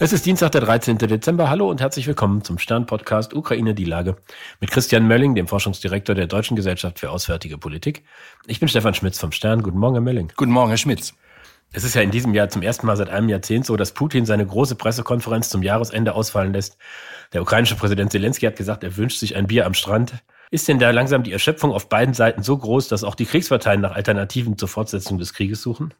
Es ist Dienstag, der 13. Dezember. Hallo und herzlich willkommen zum Stern-Podcast Ukraine die Lage mit Christian Mölling, dem Forschungsdirektor der Deutschen Gesellschaft für Auswärtige Politik. Ich bin Stefan Schmitz vom Stern. Guten Morgen, Herr Mölling. Guten Morgen, Herr Schmitz. Es ist ja in diesem Jahr zum ersten Mal seit einem Jahrzehnt so, dass Putin seine große Pressekonferenz zum Jahresende ausfallen lässt. Der ukrainische Präsident Zelensky hat gesagt, er wünscht sich ein Bier am Strand. Ist denn da langsam die Erschöpfung auf beiden Seiten so groß, dass auch die Kriegsparteien nach Alternativen zur Fortsetzung des Krieges suchen?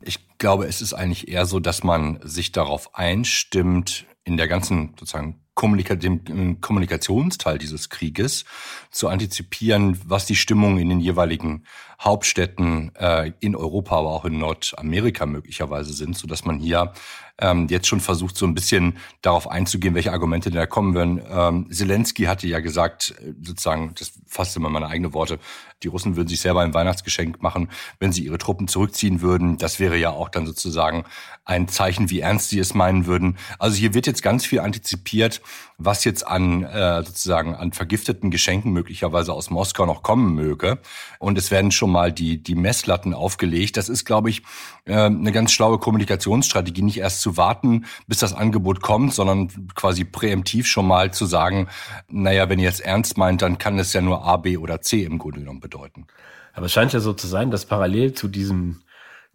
Ich glaube, es ist eigentlich eher so, dass man sich darauf einstimmt, in der ganzen sozusagen Kommunika dem Kommunikationsteil dieses Krieges zu antizipieren, was die Stimmung in den jeweiligen Hauptstädten äh, in Europa, aber auch in Nordamerika möglicherweise sind, so dass man hier ähm, jetzt schon versucht, so ein bisschen darauf einzugehen, welche Argumente denn da kommen werden. Ähm, Zelensky hatte ja gesagt, äh, sozusagen, das fasst immer meine eigenen Worte, die Russen würden sich selber ein Weihnachtsgeschenk machen, wenn sie ihre Truppen zurückziehen würden. Das wäre ja auch dann sozusagen ein Zeichen, wie ernst sie es meinen würden. Also hier wird jetzt ganz viel antizipiert, was jetzt an äh, sozusagen an vergifteten Geschenken möglicherweise aus Moskau noch kommen möge. Und es werden schon mal die die Messlatten aufgelegt. Das ist, glaube ich, äh, eine ganz schlaue Kommunikationsstrategie, nicht erst zu warten, bis das Angebot kommt, sondern quasi präemptiv schon mal zu sagen, naja, wenn ihr es ernst meint, dann kann es ja nur A, B oder C im Grunde genommen bedeuten. Aber es scheint ja so zu sein, dass parallel zu diesem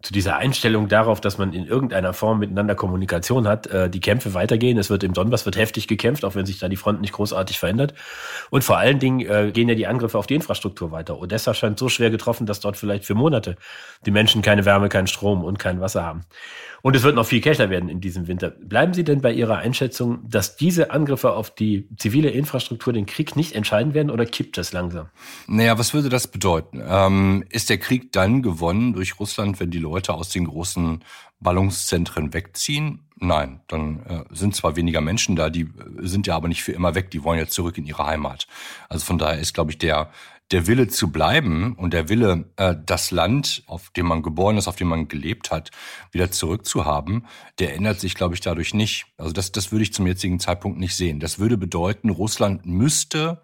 zu dieser Einstellung darauf, dass man in irgendeiner Form miteinander Kommunikation hat, äh, die Kämpfe weitergehen. Es wird im Donbass wird heftig gekämpft, auch wenn sich da die Front nicht großartig verändert. Und vor allen Dingen äh, gehen ja die Angriffe auf die Infrastruktur weiter. Odessa scheint so schwer getroffen, dass dort vielleicht für Monate die Menschen keine Wärme, keinen Strom und kein Wasser haben. Und es wird noch viel kälter werden in diesem Winter. Bleiben Sie denn bei Ihrer Einschätzung, dass diese Angriffe auf die zivile Infrastruktur den Krieg nicht entscheiden werden oder kippt es langsam? Naja, was würde das bedeuten? Ähm, ist der Krieg dann gewonnen durch Russland, wenn die Leute aus den großen Ballungszentren wegziehen? Nein, dann äh, sind zwar weniger Menschen da, die äh, sind ja aber nicht für immer weg, die wollen ja zurück in ihre Heimat. Also von daher ist, glaube ich, der der Wille zu bleiben und der Wille, äh, das Land, auf dem man geboren ist, auf dem man gelebt hat, wieder zurückzuhaben, der ändert sich, glaube ich, dadurch nicht. Also das, das würde ich zum jetzigen Zeitpunkt nicht sehen. Das würde bedeuten, Russland müsste,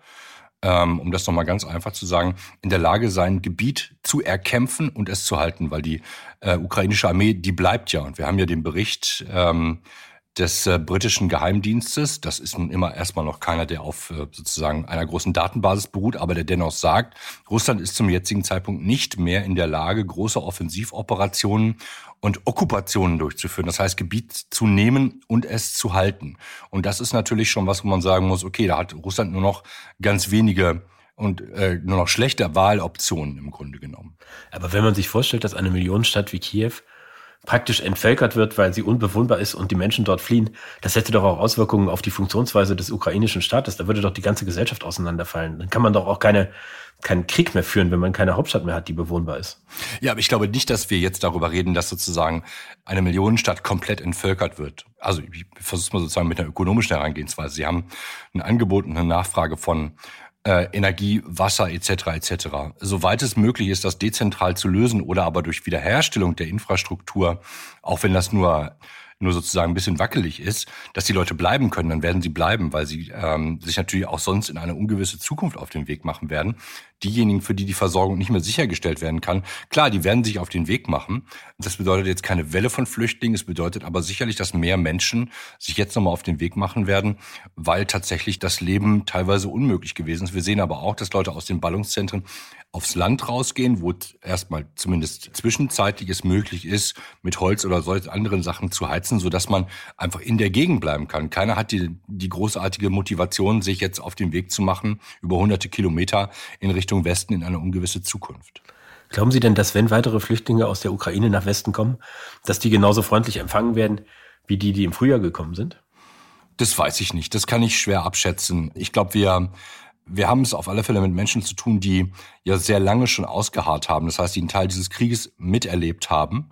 ähm, um das nochmal ganz einfach zu sagen, in der Lage sein, Gebiet zu erkämpfen und es zu halten, weil die äh, ukrainische Armee, die bleibt ja. Und wir haben ja den Bericht, ähm, des äh, britischen Geheimdienstes. Das ist nun immer erstmal noch keiner, der auf äh, sozusagen einer großen Datenbasis beruht, aber der dennoch sagt, Russland ist zum jetzigen Zeitpunkt nicht mehr in der Lage, große Offensivoperationen und Okkupationen durchzuführen. Das heißt, Gebiet zu nehmen und es zu halten. Und das ist natürlich schon was, wo man sagen muss, okay, da hat Russland nur noch ganz wenige und äh, nur noch schlechte Wahloptionen im Grunde genommen. Aber wenn man sich vorstellt, dass eine Millionenstadt wie Kiew praktisch entvölkert wird, weil sie unbewohnbar ist und die Menschen dort fliehen, das hätte doch auch Auswirkungen auf die Funktionsweise des ukrainischen Staates. Da würde doch die ganze Gesellschaft auseinanderfallen. Dann kann man doch auch keine, keinen Krieg mehr führen, wenn man keine Hauptstadt mehr hat, die bewohnbar ist. Ja, aber ich glaube nicht, dass wir jetzt darüber reden, dass sozusagen eine Millionenstadt komplett entvölkert wird. Also ich versuche mal sozusagen mit einer ökonomischen Herangehensweise. Sie haben ein Angebot und eine Nachfrage von äh, Energie, Wasser etc. etc. Soweit es möglich ist, das dezentral zu lösen oder aber durch Wiederherstellung der Infrastruktur, auch wenn das nur nur sozusagen ein bisschen wackelig ist, dass die Leute bleiben können, dann werden sie bleiben, weil sie ähm, sich natürlich auch sonst in eine ungewisse Zukunft auf den Weg machen werden. Diejenigen, für die die Versorgung nicht mehr sichergestellt werden kann, klar, die werden sich auf den Weg machen. Das bedeutet jetzt keine Welle von Flüchtlingen, es bedeutet aber sicherlich, dass mehr Menschen sich jetzt nochmal auf den Weg machen werden, weil tatsächlich das Leben teilweise unmöglich gewesen ist. Wir sehen aber auch, dass Leute aus den Ballungszentren aufs Land rausgehen, wo erstmal zumindest zwischenzeitlich es möglich ist, mit Holz oder solchen anderen Sachen zu heizen, so dass man einfach in der Gegend bleiben kann. Keiner hat die, die großartige Motivation, sich jetzt auf den Weg zu machen, über hunderte Kilometer in Richtung Westen in eine ungewisse Zukunft. Glauben Sie denn, dass wenn weitere Flüchtlinge aus der Ukraine nach Westen kommen, dass die genauso freundlich empfangen werden wie die, die im Frühjahr gekommen sind? Das weiß ich nicht. Das kann ich schwer abschätzen. Ich glaube, wir wir haben es auf alle Fälle mit Menschen zu tun, die ja sehr lange schon ausgeharrt haben. Das heißt, die einen Teil dieses Krieges miterlebt haben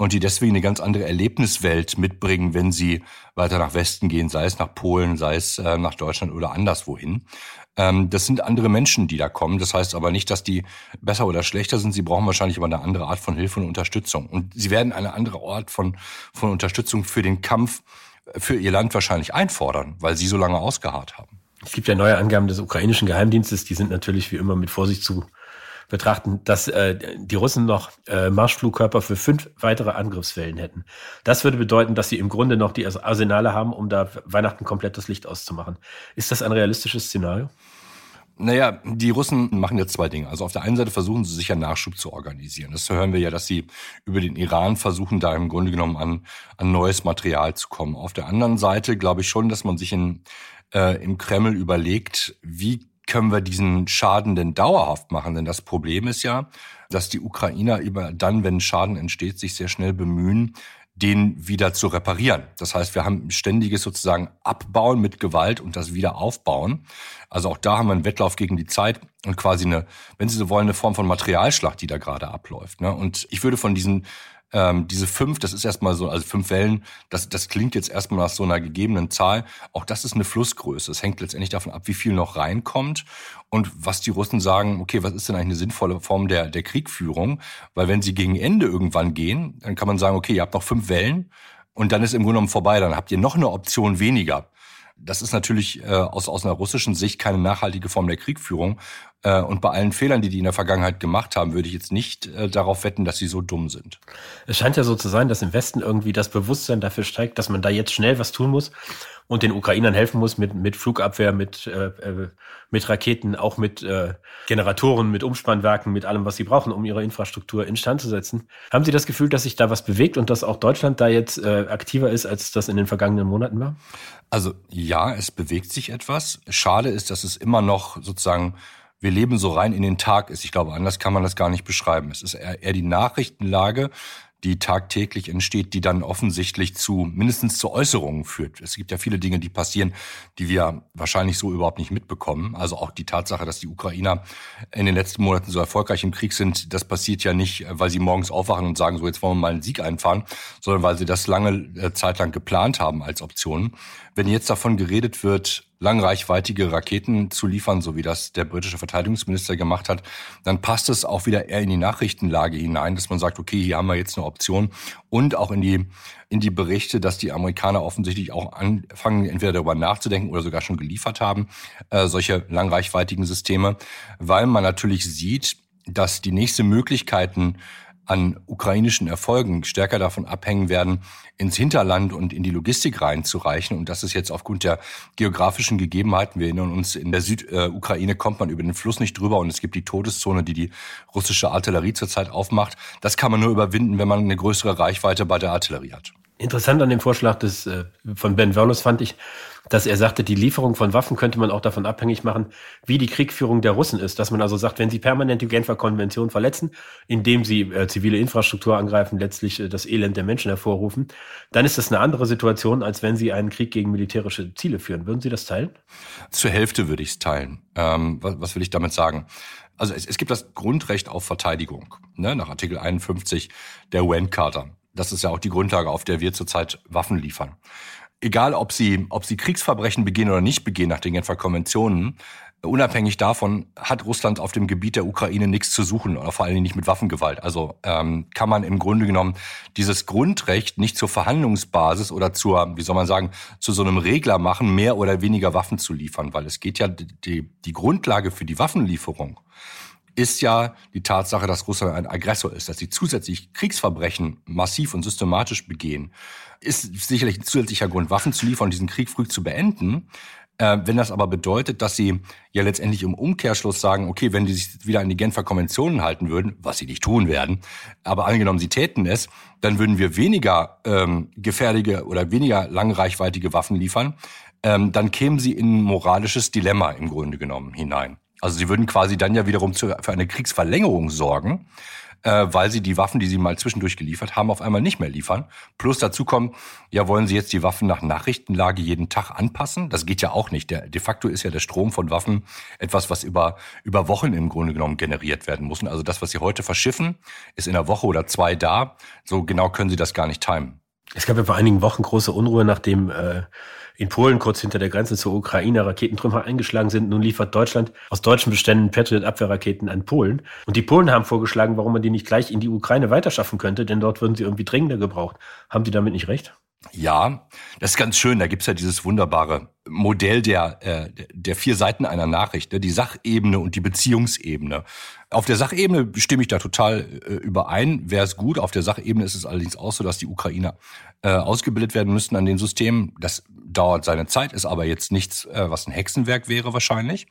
und die deswegen eine ganz andere Erlebniswelt mitbringen, wenn sie weiter nach Westen gehen, sei es nach Polen, sei es äh, nach Deutschland oder anderswohin. Ähm, das sind andere Menschen, die da kommen. Das heißt aber nicht, dass die besser oder schlechter sind. Sie brauchen wahrscheinlich aber eine andere Art von Hilfe und Unterstützung. Und sie werden eine andere Art von, von Unterstützung für den Kampf für ihr Land wahrscheinlich einfordern, weil sie so lange ausgeharrt haben. Es gibt ja neue Angaben des ukrainischen Geheimdienstes, die sind natürlich wie immer mit Vorsicht zu betrachten, dass äh, die Russen noch äh, Marschflugkörper für fünf weitere Angriffswellen hätten. Das würde bedeuten, dass sie im Grunde noch die Arsenale haben, um da Weihnachten komplett das Licht auszumachen. Ist das ein realistisches Szenario? Naja, die Russen machen jetzt zwei Dinge. Also auf der einen Seite versuchen sie sich ja Nachschub zu organisieren. Das hören wir ja, dass sie über den Iran versuchen, da im Grunde genommen an, an neues Material zu kommen. Auf der anderen Seite glaube ich schon, dass man sich in, äh, im Kreml überlegt, wie können wir diesen Schaden denn dauerhaft machen? Denn das Problem ist ja, dass die Ukrainer immer dann, wenn Schaden entsteht, sich sehr schnell bemühen, den wieder zu reparieren. Das heißt, wir haben ständiges sozusagen Abbauen mit Gewalt und das Wiederaufbauen. Also auch da haben wir einen Wettlauf gegen die Zeit und quasi eine, wenn Sie so wollen, eine Form von Materialschlacht, die da gerade abläuft. Ne? Und ich würde von diesen ähm, diese fünf, das ist erstmal so, also fünf Wellen, das, das klingt jetzt erstmal nach so einer gegebenen Zahl. Auch das ist eine Flussgröße. Es hängt letztendlich davon ab, wie viel noch reinkommt und was die Russen sagen, okay, was ist denn eigentlich eine sinnvolle Form der, der Kriegführung? Weil wenn sie gegen Ende irgendwann gehen, dann kann man sagen, okay, ihr habt noch fünf Wellen und dann ist im Grunde genommen vorbei, dann habt ihr noch eine Option weniger. Das ist natürlich äh, aus, aus einer russischen Sicht keine nachhaltige Form der Kriegführung. Äh, und bei allen Fehlern, die die in der Vergangenheit gemacht haben, würde ich jetzt nicht äh, darauf wetten, dass sie so dumm sind. Es scheint ja so zu sein, dass im Westen irgendwie das Bewusstsein dafür steigt, dass man da jetzt schnell was tun muss und den Ukrainern helfen muss mit, mit Flugabwehr, mit, äh, äh, mit Raketen, auch mit äh, Generatoren, mit Umspannwerken, mit allem, was sie brauchen, um ihre Infrastruktur instand zu setzen. Haben Sie das Gefühl, dass sich da was bewegt und dass auch Deutschland da jetzt äh, aktiver ist, als das in den vergangenen Monaten war? Also ja, es bewegt sich etwas. Schade ist, dass es immer noch sozusagen wir leben so rein in den Tag ist. Ich glaube, anders kann man das gar nicht beschreiben. Es ist eher, die Nachrichtenlage, die tagtäglich entsteht, die dann offensichtlich zu mindestens zu Äußerungen führt. Es gibt ja viele Dinge, die passieren, die wir wahrscheinlich so überhaupt nicht mitbekommen. Also auch die Tatsache, dass die Ukrainer in den letzten Monaten so erfolgreich im Krieg sind, das passiert ja nicht, weil sie morgens aufwachen und sagen, so jetzt wollen wir mal einen Sieg einfahren, sondern weil sie das lange äh, Zeit lang geplant haben als Option. Wenn jetzt davon geredet wird, langreichweitige Raketen zu liefern, so wie das der britische Verteidigungsminister gemacht hat, dann passt es auch wieder eher in die Nachrichtenlage hinein, dass man sagt, okay, hier haben wir jetzt eine Option. Und auch in die in die Berichte, dass die Amerikaner offensichtlich auch anfangen, entweder darüber nachzudenken oder sogar schon geliefert haben, äh, solche langreichweitigen Systeme, weil man natürlich sieht, dass die nächste Möglichkeiten an ukrainischen Erfolgen stärker davon abhängen werden, ins Hinterland und in die Logistik reinzureichen. Und das ist jetzt aufgrund der geografischen Gegebenheiten. Wir erinnern uns, in der Südukraine kommt man über den Fluss nicht drüber und es gibt die Todeszone, die die russische Artillerie zurzeit aufmacht. Das kann man nur überwinden, wenn man eine größere Reichweite bei der Artillerie hat. Interessant an dem Vorschlag des, äh, von Ben Verlos fand ich, dass er sagte, die Lieferung von Waffen könnte man auch davon abhängig machen, wie die Kriegführung der Russen ist. Dass man also sagt, wenn sie permanent die Genfer Konvention verletzen, indem sie äh, zivile Infrastruktur angreifen, letztlich äh, das Elend der Menschen hervorrufen, dann ist das eine andere Situation, als wenn sie einen Krieg gegen militärische Ziele führen. Würden Sie das teilen? Zur Hälfte würde ich es teilen. Ähm, was, was will ich damit sagen? Also es, es gibt das Grundrecht auf Verteidigung ne, nach Artikel 51 der UN-Charta. Das ist ja auch die Grundlage, auf der wir zurzeit Waffen liefern. Egal, ob sie, ob sie Kriegsverbrechen begehen oder nicht begehen nach den Genfer Konventionen, unabhängig davon hat Russland auf dem Gebiet der Ukraine nichts zu suchen, oder vor allen Dingen nicht mit Waffengewalt. Also ähm, kann man im Grunde genommen dieses Grundrecht nicht zur Verhandlungsbasis oder zur, wie soll man sagen, zu so einem Regler machen, mehr oder weniger Waffen zu liefern, weil es geht ja die, die Grundlage für die Waffenlieferung ist ja die Tatsache, dass Russland ein Aggressor ist, dass sie zusätzlich Kriegsverbrechen massiv und systematisch begehen, ist sicherlich ein zusätzlicher Grund, Waffen zu liefern und diesen Krieg früh zu beenden. Äh, wenn das aber bedeutet, dass sie ja letztendlich im Umkehrschluss sagen, okay, wenn die sich wieder an die Genfer Konventionen halten würden, was sie nicht tun werden, aber angenommen, sie täten es, dann würden wir weniger ähm, gefährliche oder weniger langreichweitige Waffen liefern. Ähm, dann kämen sie in ein moralisches Dilemma im Grunde genommen hinein. Also sie würden quasi dann ja wiederum zu, für eine Kriegsverlängerung sorgen, äh, weil sie die Waffen, die sie mal zwischendurch geliefert haben, auf einmal nicht mehr liefern. Plus dazu kommen, ja, wollen sie jetzt die Waffen nach Nachrichtenlage jeden Tag anpassen? Das geht ja auch nicht. Der, de facto ist ja der Strom von Waffen etwas, was über, über Wochen im Grunde genommen generiert werden muss. Also das, was sie heute verschiffen, ist in einer Woche oder zwei da. So genau können sie das gar nicht timen. Es gab ja vor einigen Wochen große Unruhe, nachdem äh, in Polen kurz hinter der Grenze zur Ukraine Raketentrümmer eingeschlagen sind. Nun liefert Deutschland aus deutschen Beständen Patriot-Abwehrraketen an Polen. Und die Polen haben vorgeschlagen, warum man die nicht gleich in die Ukraine weiterschaffen könnte, denn dort würden sie irgendwie dringender gebraucht. Haben die damit nicht recht? Ja, das ist ganz schön. Da gibt's ja dieses wunderbare Modell der, äh, der vier Seiten einer Nachricht, ne? die Sachebene und die Beziehungsebene. Auf der Sachebene stimme ich da total äh, überein, wäre es gut. Auf der Sachebene ist es allerdings auch so, dass die Ukrainer äh, ausgebildet werden müssten an den Systemen. Das dauert seine Zeit, ist aber jetzt nichts, äh, was ein Hexenwerk wäre wahrscheinlich.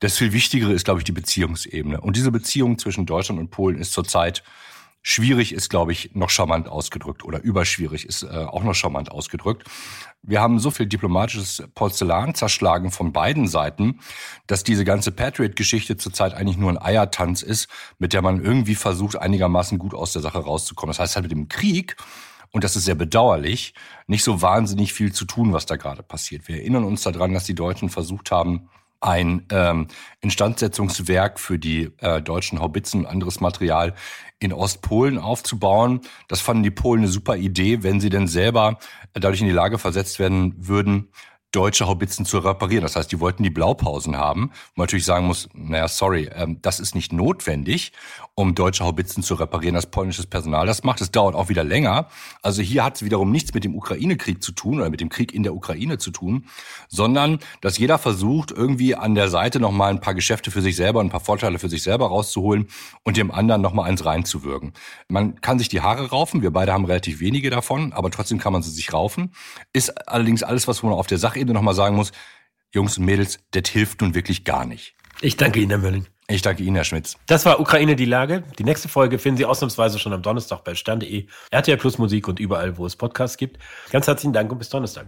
Das viel Wichtigere ist, glaube ich, die Beziehungsebene. Und diese Beziehung zwischen Deutschland und Polen ist zurzeit Schwierig ist, glaube ich, noch charmant ausgedrückt oder überschwierig ist äh, auch noch charmant ausgedrückt. Wir haben so viel diplomatisches Porzellan zerschlagen von beiden Seiten, dass diese ganze Patriot-Geschichte zurzeit eigentlich nur ein Eiertanz ist, mit der man irgendwie versucht, einigermaßen gut aus der Sache rauszukommen. Das heißt halt mit dem Krieg und das ist sehr bedauerlich, nicht so wahnsinnig viel zu tun, was da gerade passiert. Wir erinnern uns daran, dass die Deutschen versucht haben, ein ähm, Instandsetzungswerk für die äh, deutschen Haubitzen und anderes Material in Ostpolen aufzubauen. Das fanden die Polen eine super Idee, wenn sie denn selber dadurch in die Lage versetzt werden würden, deutsche Haubitzen zu reparieren. Das heißt, die wollten die Blaupausen haben, man natürlich sagen muss, naja, sorry, ähm, das ist nicht notwendig, um deutsche Haubitzen zu reparieren, das polnisches Personal das macht. Es dauert auch wieder länger. Also hier hat es wiederum nichts mit dem Ukraine-Krieg zu tun oder mit dem Krieg in der Ukraine zu tun, sondern dass jeder versucht, irgendwie an der Seite nochmal ein paar Geschäfte für sich selber, ein paar Vorteile für sich selber rauszuholen und dem anderen nochmal eins reinzuwirken. Man kann sich die Haare raufen, wir beide haben relativ wenige davon, aber trotzdem kann man sie sich raufen. Ist allerdings alles, was man auf der Sache Sachebene nochmal sagen muss, Jungs und Mädels, das hilft nun wirklich gar nicht. Ich danke Ihnen, Herr Mölling. Ich danke Ihnen, Herr Schmitz. Das war Ukraine die Lage. Die nächste Folge finden Sie ausnahmsweise schon am Donnerstag bei stern.de, RTL Plus Musik und überall, wo es Podcasts gibt. Ganz herzlichen Dank und bis Donnerstag.